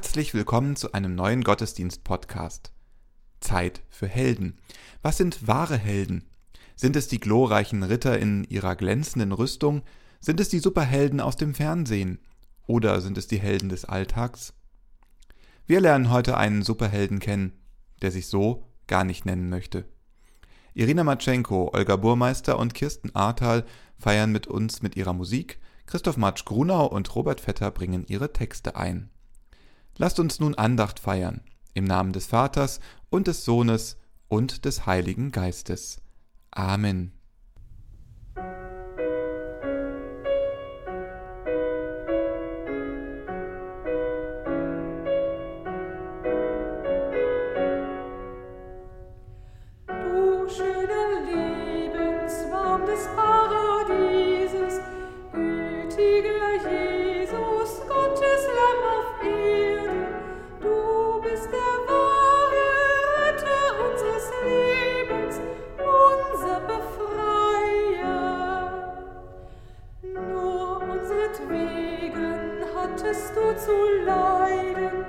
Herzlich willkommen zu einem neuen Gottesdienst-Podcast. Zeit für Helden. Was sind wahre Helden? Sind es die glorreichen Ritter in ihrer glänzenden Rüstung? Sind es die Superhelden aus dem Fernsehen? Oder sind es die Helden des Alltags? Wir lernen heute einen Superhelden kennen, der sich so gar nicht nennen möchte. Irina Matschenko, Olga Burmeister und Kirsten Ahrtal feiern mit uns mit ihrer Musik, Christoph Matsch Grunau und Robert Vetter bringen ihre Texte ein. Lasst uns nun Andacht feiern, im Namen des Vaters und des Sohnes und des Heiligen Geistes. Amen. Wegen hattest du zu leiden,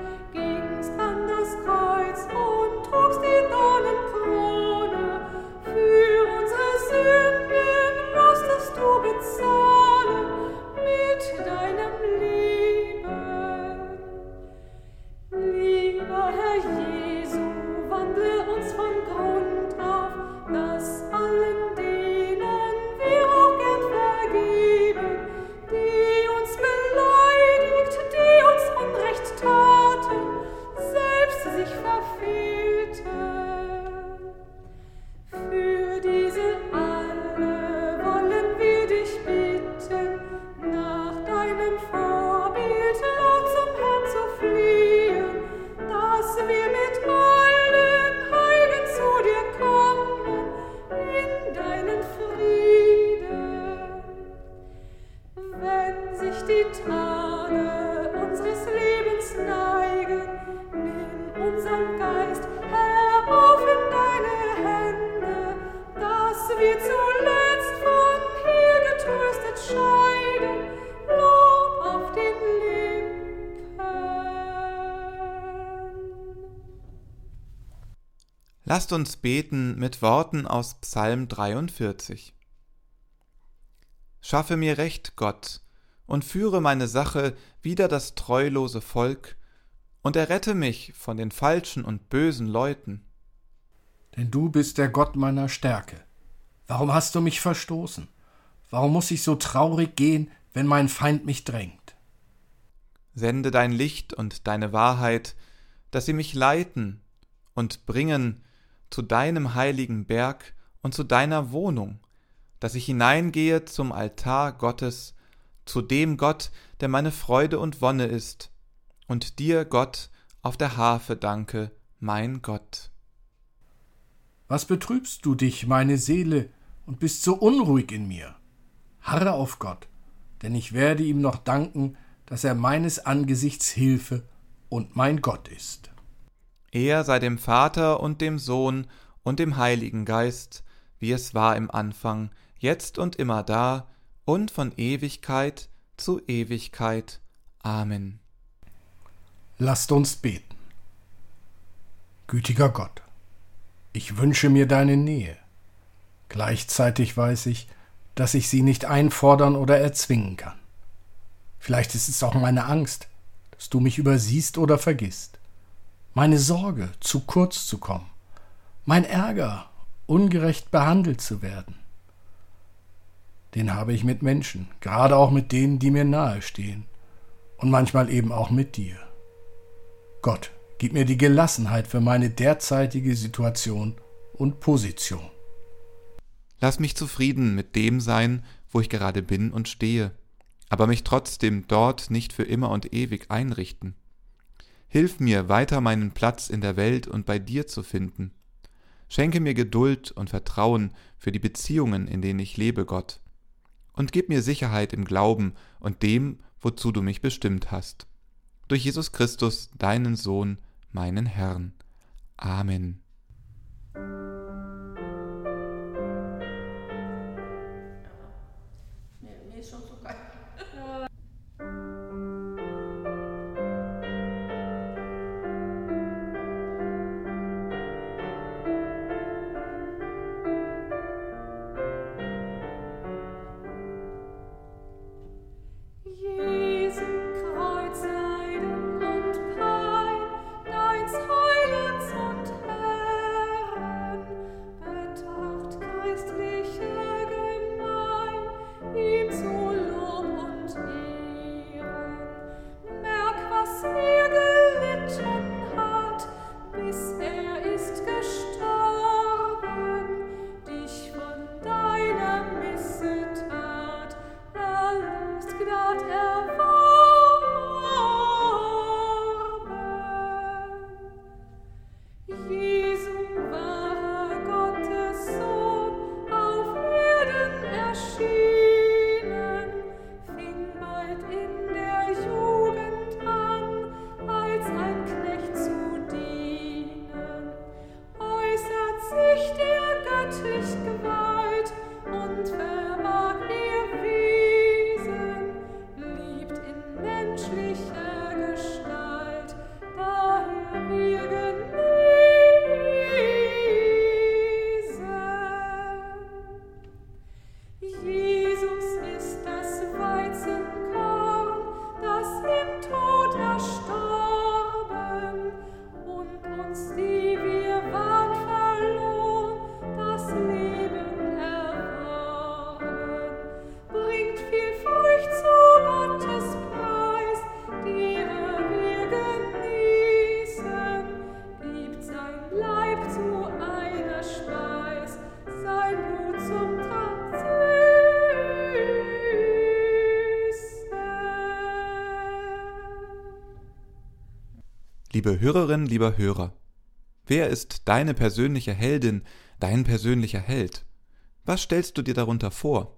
Lasst uns beten mit Worten aus Psalm 43. Schaffe mir Recht, Gott, und führe meine Sache wider das treulose Volk, und errette mich von den falschen und bösen Leuten. Denn du bist der Gott meiner Stärke. Warum hast du mich verstoßen? Warum muss ich so traurig gehen, wenn mein Feind mich drängt? Sende dein Licht und deine Wahrheit, dass sie mich leiten und bringen zu deinem heiligen Berg und zu deiner Wohnung, dass ich hineingehe zum Altar Gottes, zu dem Gott, der meine Freude und Wonne ist, und dir, Gott, auf der Harfe danke, mein Gott. Was betrübst du dich, meine Seele, und bist so unruhig in mir? Harre auf Gott, denn ich werde ihm noch danken, dass er meines Angesichts Hilfe und mein Gott ist. Er sei dem Vater und dem Sohn und dem Heiligen Geist, wie es war im Anfang, jetzt und immer da und von Ewigkeit zu Ewigkeit. Amen. Lasst uns beten. Gütiger Gott, ich wünsche mir deine Nähe. Gleichzeitig weiß ich, dass ich sie nicht einfordern oder erzwingen kann. Vielleicht ist es auch meine Angst, dass du mich übersiehst oder vergisst meine Sorge, zu kurz zu kommen, mein Ärger, ungerecht behandelt zu werden. Den habe ich mit Menschen, gerade auch mit denen, die mir nahe stehen, und manchmal eben auch mit dir. Gott, gib mir die Gelassenheit für meine derzeitige Situation und Position. Lass mich zufrieden mit dem sein, wo ich gerade bin und stehe, aber mich trotzdem dort nicht für immer und ewig einrichten. Hilf mir, weiter meinen Platz in der Welt und bei dir zu finden. Schenke mir Geduld und Vertrauen für die Beziehungen, in denen ich lebe, Gott. Und gib mir Sicherheit im Glauben und dem, wozu du mich bestimmt hast. Durch Jesus Christus, deinen Sohn, meinen Herrn. Amen. Liebe Hörerin, lieber Hörer, wer ist deine persönliche Heldin, dein persönlicher Held? Was stellst du dir darunter vor?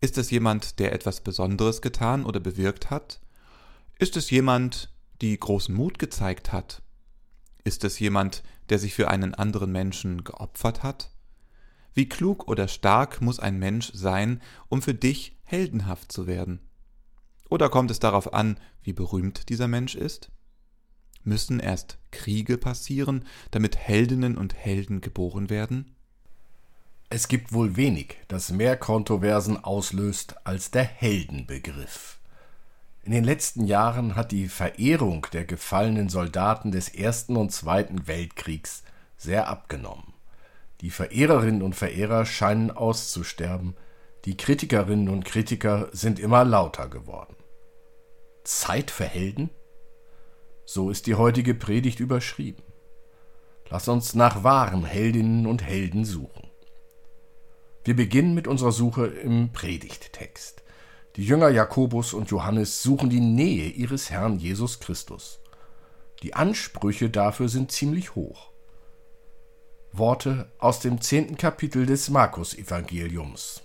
Ist es jemand, der etwas Besonderes getan oder bewirkt hat? Ist es jemand, die großen Mut gezeigt hat? Ist es jemand, der sich für einen anderen Menschen geopfert hat? Wie klug oder stark muss ein Mensch sein, um für dich heldenhaft zu werden? Oder kommt es darauf an, wie berühmt dieser Mensch ist? Müssen erst Kriege passieren, damit Heldinnen und Helden geboren werden? Es gibt wohl wenig, das mehr Kontroversen auslöst als der Heldenbegriff. In den letzten Jahren hat die Verehrung der gefallenen Soldaten des Ersten und Zweiten Weltkriegs sehr abgenommen. Die Verehrerinnen und Verehrer scheinen auszusterben, die Kritikerinnen und Kritiker sind immer lauter geworden. Zeit für Helden? So ist die heutige Predigt überschrieben. Lass uns nach wahren Heldinnen und Helden suchen. Wir beginnen mit unserer Suche im Predigttext. Die Jünger Jakobus und Johannes suchen die Nähe ihres Herrn Jesus Christus. Die Ansprüche dafür sind ziemlich hoch. Worte aus dem zehnten Kapitel des Markus-Evangeliums.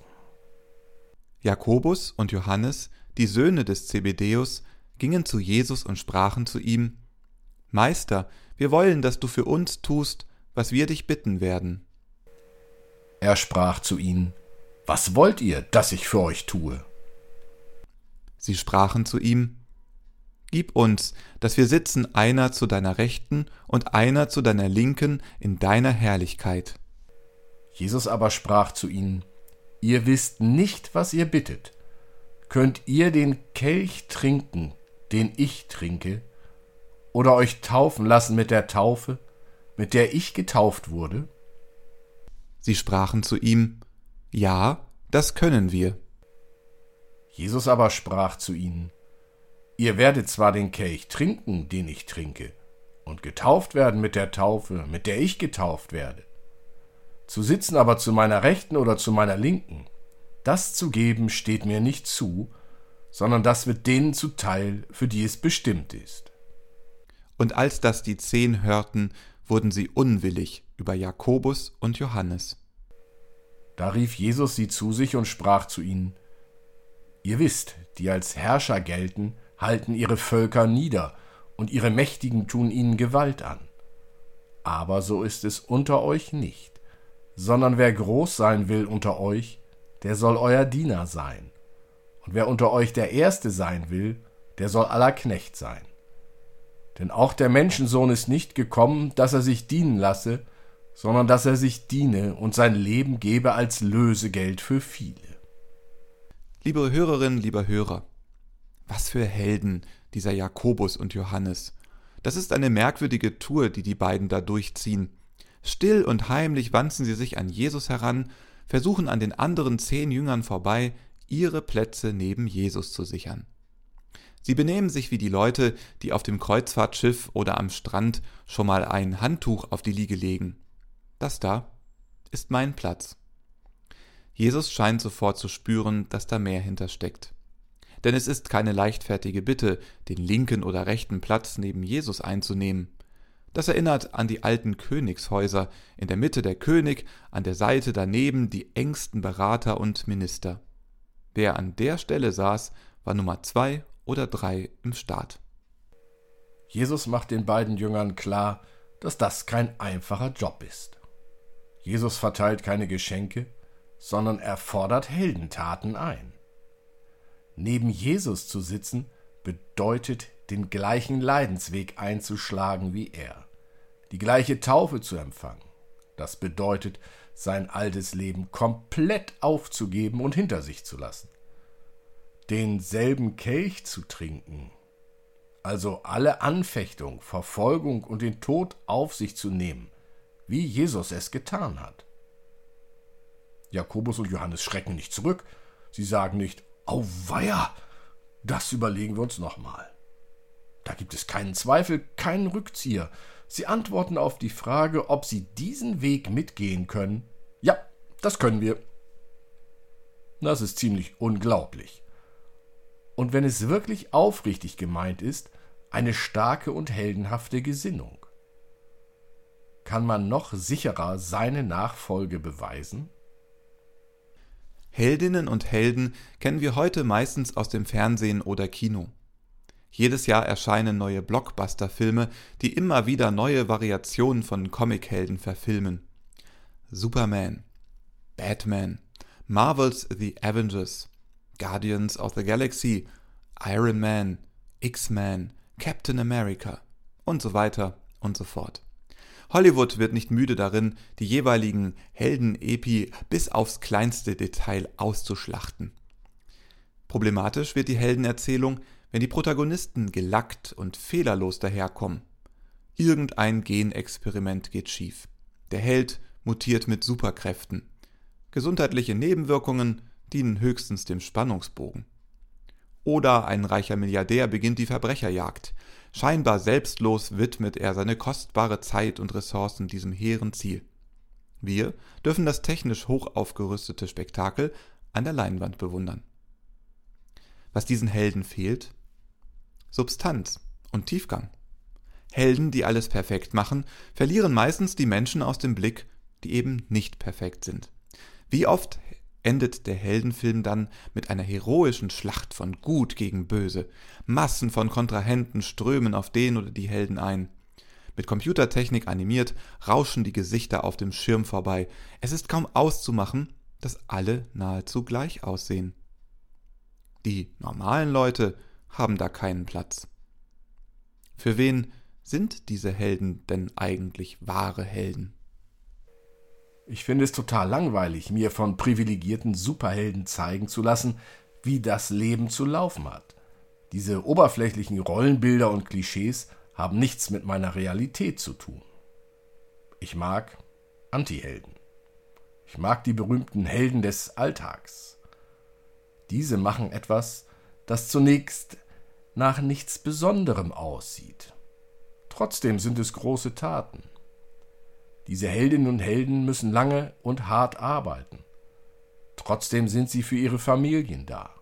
Jakobus und Johannes, die Söhne des Zebedeus, gingen zu Jesus und sprachen zu ihm: Meister, wir wollen, dass du für uns tust, was wir dich bitten werden. Er sprach zu ihnen, Was wollt ihr, dass ich für euch tue? Sie sprachen zu ihm, Gib uns, dass wir sitzen einer zu deiner Rechten und einer zu deiner Linken in deiner Herrlichkeit. Jesus aber sprach zu ihnen, Ihr wisst nicht, was ihr bittet. Könnt ihr den Kelch trinken, den ich trinke, oder euch taufen lassen mit der Taufe, mit der ich getauft wurde? Sie sprachen zu ihm, Ja, das können wir. Jesus aber sprach zu ihnen, Ihr werdet zwar den Kelch trinken, den ich trinke, und getauft werden mit der Taufe, mit der ich getauft werde. Zu sitzen aber zu meiner Rechten oder zu meiner Linken, das zu geben steht mir nicht zu, sondern das wird denen zuteil, für die es bestimmt ist. Und als das die Zehn hörten, wurden sie unwillig über Jakobus und Johannes. Da rief Jesus sie zu sich und sprach zu ihnen, Ihr wisst, die als Herrscher gelten, halten ihre Völker nieder, und ihre Mächtigen tun ihnen Gewalt an. Aber so ist es unter euch nicht, sondern wer groß sein will unter euch, der soll euer Diener sein. Und wer unter euch der Erste sein will, der soll aller Knecht sein. Denn auch der Menschensohn ist nicht gekommen, dass er sich dienen lasse, sondern dass er sich diene und sein Leben gebe als Lösegeld für viele. Liebe Hörerinnen, lieber Hörer, was für Helden dieser Jakobus und Johannes. Das ist eine merkwürdige Tour, die die beiden da durchziehen. Still und heimlich wanzen sie sich an Jesus heran, versuchen an den anderen zehn Jüngern vorbei, ihre Plätze neben Jesus zu sichern. Sie benehmen sich wie die Leute, die auf dem Kreuzfahrtschiff oder am Strand schon mal ein Handtuch auf die Liege legen. Das da ist mein Platz. Jesus scheint sofort zu spüren, dass da mehr hintersteckt. Denn es ist keine leichtfertige Bitte, den linken oder rechten Platz neben Jesus einzunehmen. Das erinnert an die alten Königshäuser, in der Mitte der König, an der Seite daneben die engsten Berater und Minister. Wer an der Stelle saß, war Nummer zwei oder drei im Staat. Jesus macht den beiden Jüngern klar, dass das kein einfacher Job ist. Jesus verteilt keine Geschenke, sondern er fordert Heldentaten ein. Neben Jesus zu sitzen bedeutet, den gleichen Leidensweg einzuschlagen wie er, die gleiche Taufe zu empfangen. Das bedeutet, sein altes Leben komplett aufzugeben und hinter sich zu lassen denselben Kelch zu trinken, also alle Anfechtung, Verfolgung und den Tod auf sich zu nehmen, wie Jesus es getan hat. Jakobus und Johannes schrecken nicht zurück, sie sagen nicht, Auweia, das überlegen wir uns nochmal. Da gibt es keinen Zweifel, keinen Rückzieher. Sie antworten auf die Frage, ob sie diesen Weg mitgehen können. Ja, das können wir. Das ist ziemlich unglaublich. Und wenn es wirklich aufrichtig gemeint ist, eine starke und heldenhafte Gesinnung. Kann man noch sicherer seine Nachfolge beweisen? Heldinnen und Helden kennen wir heute meistens aus dem Fernsehen oder Kino. Jedes Jahr erscheinen neue Blockbuster-Filme, die immer wieder neue Variationen von Comichelden verfilmen. Superman, Batman, Marvel's The Avengers, Guardians of the Galaxy, Iron Man, X-Men, Captain America und so weiter und so fort. Hollywood wird nicht müde darin, die jeweiligen Helden-Epi bis aufs kleinste Detail auszuschlachten. Problematisch wird die Heldenerzählung, wenn die Protagonisten gelackt und fehlerlos daherkommen. Irgendein Genexperiment geht schief. Der Held mutiert mit Superkräften. Gesundheitliche Nebenwirkungen dienen höchstens dem Spannungsbogen. Oder ein reicher Milliardär beginnt die Verbrecherjagd. Scheinbar selbstlos widmet er seine kostbare Zeit und Ressourcen diesem hehren Ziel. Wir dürfen das technisch hoch aufgerüstete Spektakel an der Leinwand bewundern. Was diesen Helden fehlt? Substanz und Tiefgang. Helden, die alles perfekt machen, verlieren meistens die Menschen aus dem Blick, die eben nicht perfekt sind. Wie oft endet der Heldenfilm dann mit einer heroischen Schlacht von Gut gegen Böse. Massen von Kontrahenten strömen auf den oder die Helden ein. Mit Computertechnik animiert rauschen die Gesichter auf dem Schirm vorbei. Es ist kaum auszumachen, dass alle nahezu gleich aussehen. Die normalen Leute haben da keinen Platz. Für wen sind diese Helden denn eigentlich wahre Helden? Ich finde es total langweilig, mir von privilegierten Superhelden zeigen zu lassen, wie das Leben zu laufen hat. Diese oberflächlichen Rollenbilder und Klischees haben nichts mit meiner Realität zu tun. Ich mag Antihelden. Ich mag die berühmten Helden des Alltags. Diese machen etwas, das zunächst nach nichts Besonderem aussieht. Trotzdem sind es große Taten. Diese Heldinnen und Helden müssen lange und hart arbeiten. Trotzdem sind sie für ihre Familien da.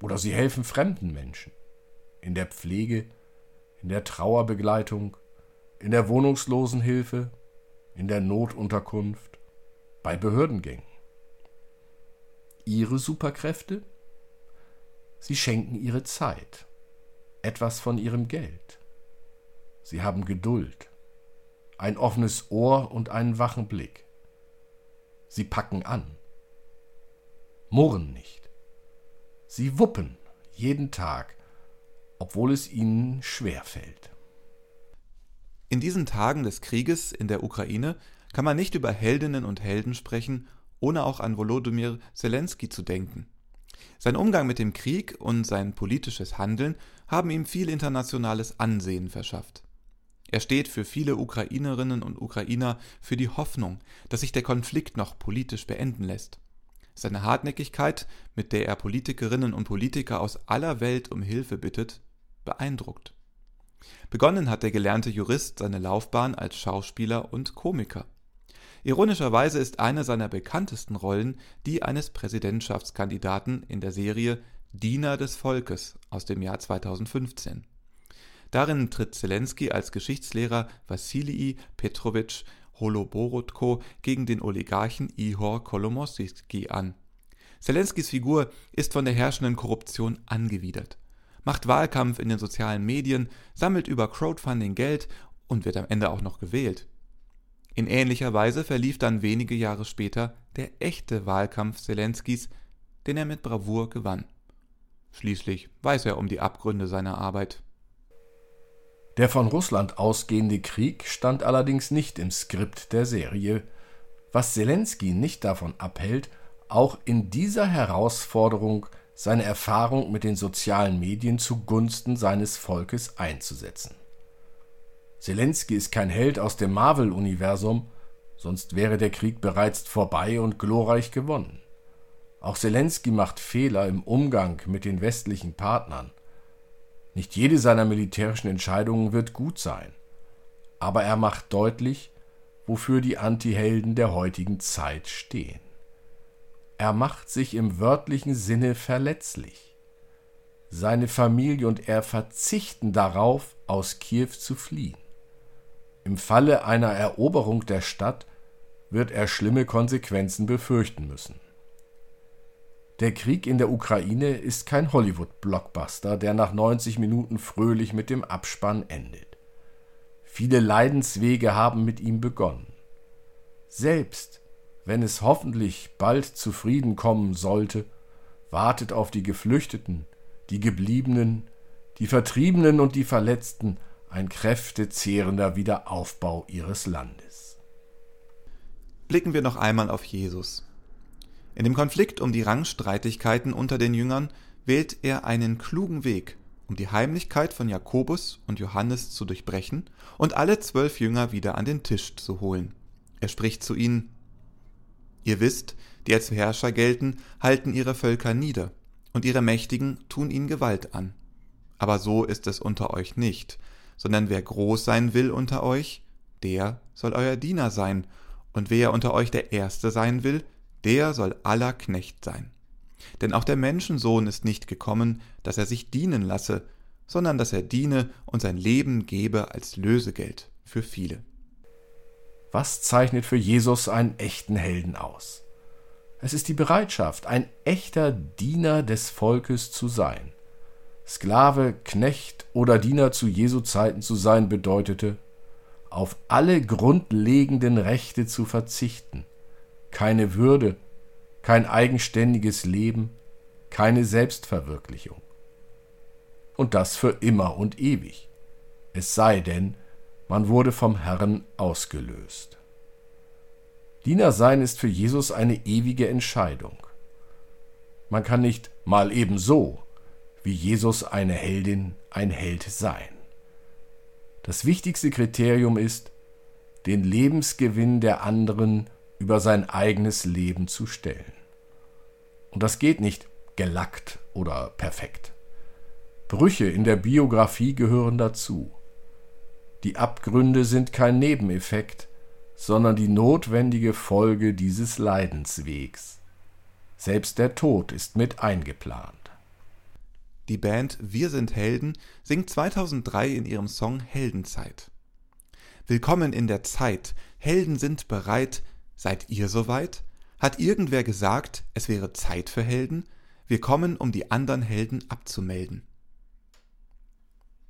Oder sie helfen fremden Menschen. In der Pflege, in der Trauerbegleitung, in der Wohnungslosenhilfe, in der Notunterkunft, bei Behördengängen. Ihre Superkräfte? Sie schenken ihre Zeit, etwas von ihrem Geld. Sie haben Geduld ein offenes Ohr und einen wachen Blick. Sie packen an, murren nicht. Sie wuppen jeden Tag, obwohl es ihnen schwer fällt. In diesen Tagen des Krieges in der Ukraine kann man nicht über Heldinnen und Helden sprechen, ohne auch an Volodymyr Zelensky zu denken. Sein Umgang mit dem Krieg und sein politisches Handeln haben ihm viel internationales Ansehen verschafft. Er steht für viele Ukrainerinnen und Ukrainer für die Hoffnung, dass sich der Konflikt noch politisch beenden lässt. Seine Hartnäckigkeit, mit der er Politikerinnen und Politiker aus aller Welt um Hilfe bittet, beeindruckt. Begonnen hat der gelernte Jurist seine Laufbahn als Schauspieler und Komiker. Ironischerweise ist eine seiner bekanntesten Rollen die eines Präsidentschaftskandidaten in der Serie Diener des Volkes aus dem Jahr 2015. Darin tritt Zelensky als Geschichtslehrer Wassilij Petrowitsch Holoborodko gegen den Oligarchen Ihor Kolomoisky an. Zelenskys Figur ist von der herrschenden Korruption angewidert, macht Wahlkampf in den sozialen Medien, sammelt über Crowdfunding Geld und wird am Ende auch noch gewählt. In ähnlicher Weise verlief dann wenige Jahre später der echte Wahlkampf Zelenskys, den er mit Bravour gewann. Schließlich weiß er um die Abgründe seiner Arbeit. Der von Russland ausgehende Krieg stand allerdings nicht im Skript der Serie, was Zelensky nicht davon abhält, auch in dieser Herausforderung seine Erfahrung mit den sozialen Medien zugunsten seines Volkes einzusetzen. Zelensky ist kein Held aus dem Marvel-Universum, sonst wäre der Krieg bereits vorbei und glorreich gewonnen. Auch Zelensky macht Fehler im Umgang mit den westlichen Partnern. Nicht jede seiner militärischen Entscheidungen wird gut sein, aber er macht deutlich, wofür die Antihelden der heutigen Zeit stehen. Er macht sich im wörtlichen Sinne verletzlich. seine Familie und er verzichten darauf, aus Kiew zu fliehen. Im Falle einer Eroberung der Stadt wird er schlimme Konsequenzen befürchten müssen. Der Krieg in der Ukraine ist kein Hollywood-Blockbuster, der nach 90 Minuten fröhlich mit dem Abspann endet. Viele Leidenswege haben mit ihm begonnen. Selbst wenn es hoffentlich bald zu Frieden kommen sollte, wartet auf die Geflüchteten, die Gebliebenen, die Vertriebenen und die Verletzten ein kräftezehrender Wiederaufbau ihres Landes. Blicken wir noch einmal auf Jesus. In dem Konflikt um die Rangstreitigkeiten unter den Jüngern wählt er einen klugen Weg, um die Heimlichkeit von Jakobus und Johannes zu durchbrechen und alle zwölf Jünger wieder an den Tisch zu holen. Er spricht zu ihnen Ihr wisst, die als Herrscher gelten, halten ihre Völker nieder, und ihre Mächtigen tun ihnen Gewalt an. Aber so ist es unter euch nicht, sondern wer groß sein will unter euch, der soll euer Diener sein, und wer unter euch der Erste sein will, der soll aller Knecht sein. Denn auch der Menschensohn ist nicht gekommen, dass er sich dienen lasse, sondern dass er diene und sein Leben gebe als Lösegeld für viele. Was zeichnet für Jesus einen echten Helden aus? Es ist die Bereitschaft, ein echter Diener des Volkes zu sein. Sklave, Knecht oder Diener zu Jesu Zeiten zu sein bedeutete, auf alle grundlegenden Rechte zu verzichten, keine Würde, kein eigenständiges Leben, keine Selbstverwirklichung. Und das für immer und ewig. Es sei denn, man wurde vom Herrn ausgelöst. Diener sein ist für Jesus eine ewige Entscheidung. Man kann nicht mal eben so, wie Jesus eine Heldin, ein Held sein. Das wichtigste Kriterium ist, den Lebensgewinn der anderen über sein eigenes Leben zu stellen. Und das geht nicht gelackt oder perfekt. Brüche in der Biografie gehören dazu. Die Abgründe sind kein Nebeneffekt, sondern die notwendige Folge dieses Leidenswegs. Selbst der Tod ist mit eingeplant. Die Band Wir sind Helden singt 2003 in ihrem Song Heldenzeit. Willkommen in der Zeit, Helden sind bereit, Seid ihr soweit? Hat irgendwer gesagt, es wäre Zeit für Helden? Wir kommen, um die anderen Helden abzumelden.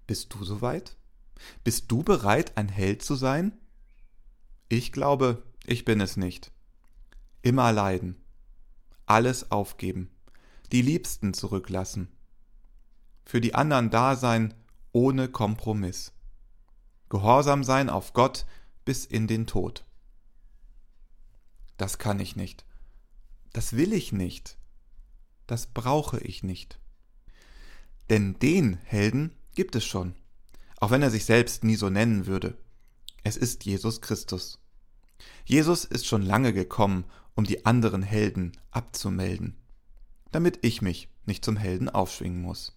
Bist du soweit? Bist du bereit, ein Held zu sein? Ich glaube, ich bin es nicht. Immer leiden, alles aufgeben, die Liebsten zurücklassen, für die anderen da sein ohne Kompromiss, gehorsam sein auf Gott bis in den Tod das kann ich nicht. Das will ich nicht. Das brauche ich nicht. Denn den Helden gibt es schon, auch wenn er sich selbst nie so nennen würde. Es ist Jesus Christus. Jesus ist schon lange gekommen, um die anderen Helden abzumelden, damit ich mich nicht zum Helden aufschwingen muss.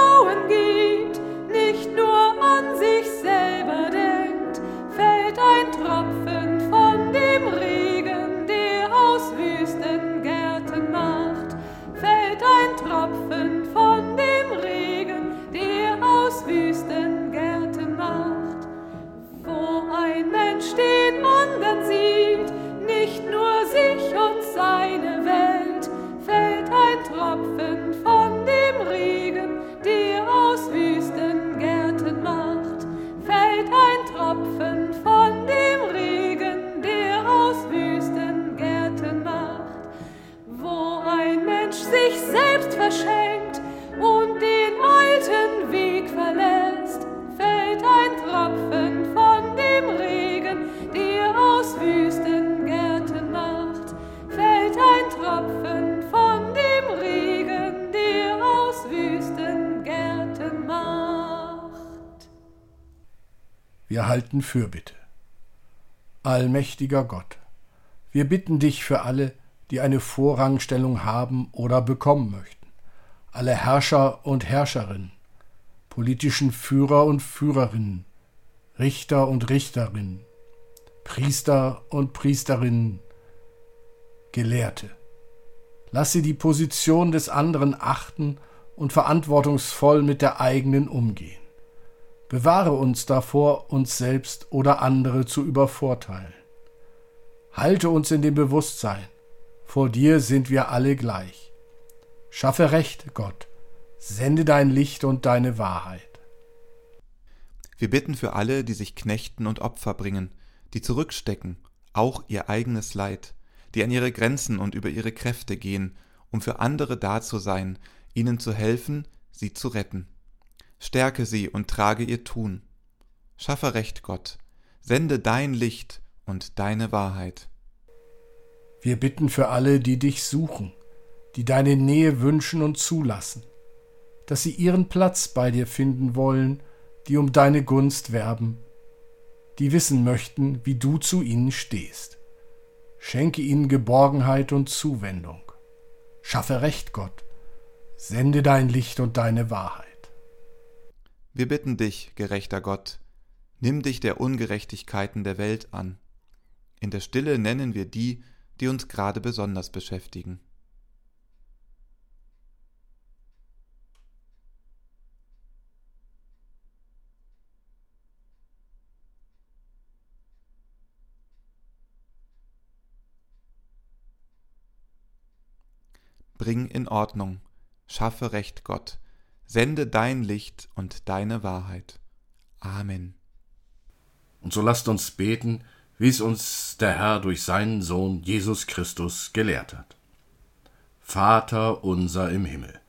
halten Fürbitte. Allmächtiger Gott, wir bitten dich für alle, die eine Vorrangstellung haben oder bekommen möchten, alle Herrscher und Herrscherinnen, politischen Führer und Führerinnen, Richter und Richterinnen, Priester und Priesterinnen, Gelehrte. Lass sie die Position des anderen achten und verantwortungsvoll mit der eigenen umgehen. Bewahre uns davor, uns selbst oder andere zu übervorteilen. Halte uns in dem Bewusstsein, vor dir sind wir alle gleich. Schaffe Recht, Gott, sende dein Licht und deine Wahrheit. Wir bitten für alle, die sich knechten und Opfer bringen, die zurückstecken, auch ihr eigenes Leid, die an ihre Grenzen und über ihre Kräfte gehen, um für andere da zu sein, ihnen zu helfen, sie zu retten. Stärke sie und trage ihr Tun. Schaffe Recht, Gott, sende dein Licht und deine Wahrheit. Wir bitten für alle, die dich suchen, die deine Nähe wünschen und zulassen, dass sie ihren Platz bei dir finden wollen, die um deine Gunst werben, die wissen möchten, wie du zu ihnen stehst. Schenke ihnen Geborgenheit und Zuwendung. Schaffe Recht, Gott. Sende dein Licht und deine Wahrheit. Wir bitten dich, gerechter Gott, nimm dich der Ungerechtigkeiten der Welt an. In der Stille nennen wir die, die uns gerade besonders beschäftigen. Bring in Ordnung, schaffe Recht, Gott, sende dein Licht und deine Wahrheit. Amen. Und so lasst uns beten, wie es uns der Herr durch seinen Sohn Jesus Christus gelehrt hat. Vater unser im Himmel,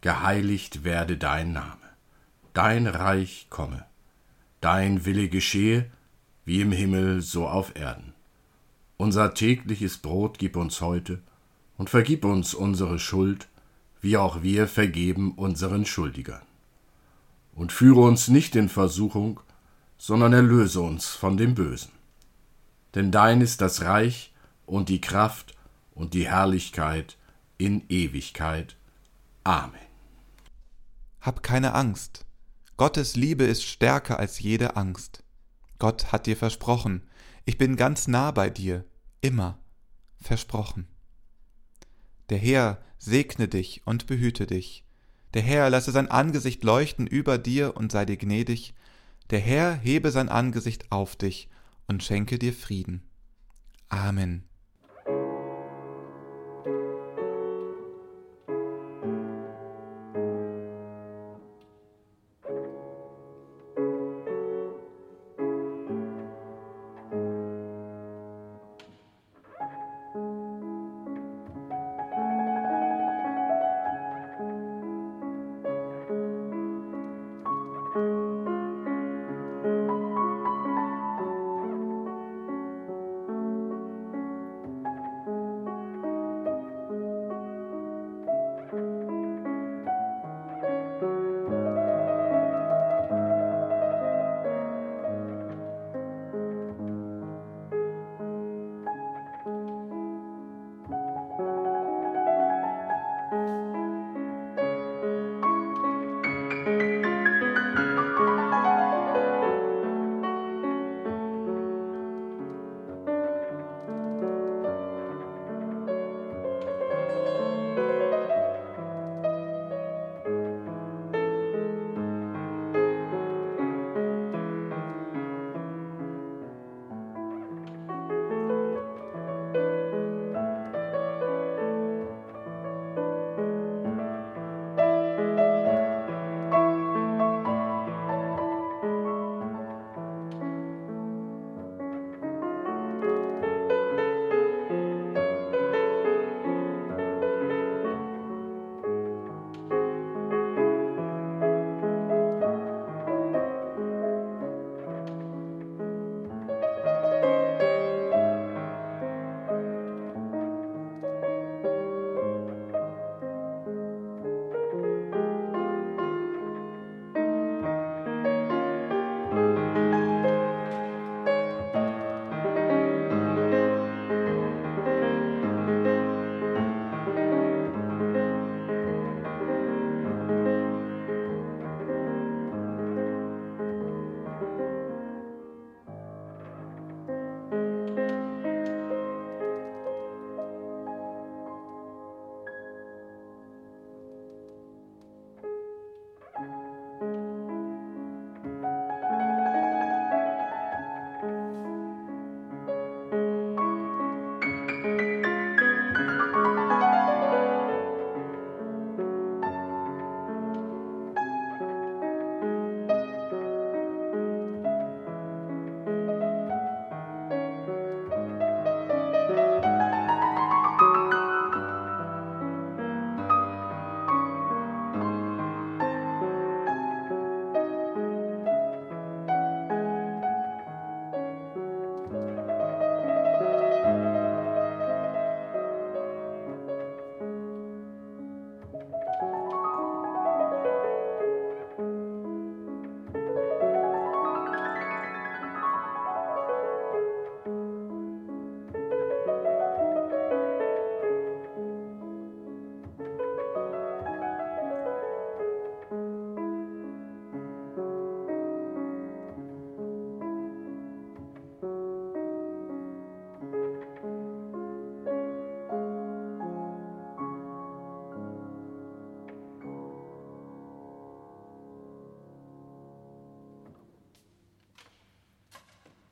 geheiligt werde dein Name, dein Reich komme, dein Wille geschehe, wie im Himmel so auf Erden. Unser tägliches Brot gib uns heute, und vergib uns unsere Schuld, wie auch wir vergeben unseren Schuldigern. Und führe uns nicht in Versuchung, sondern erlöse uns von dem Bösen. Denn dein ist das Reich und die Kraft und die Herrlichkeit in Ewigkeit. Amen. Hab keine Angst. Gottes Liebe ist stärker als jede Angst. Gott hat dir versprochen, ich bin ganz nah bei dir, immer versprochen. Der Herr segne dich und behüte dich. Der Herr lasse sein Angesicht leuchten über dir und sei dir gnädig. Der Herr hebe sein Angesicht auf dich und schenke dir Frieden. Amen.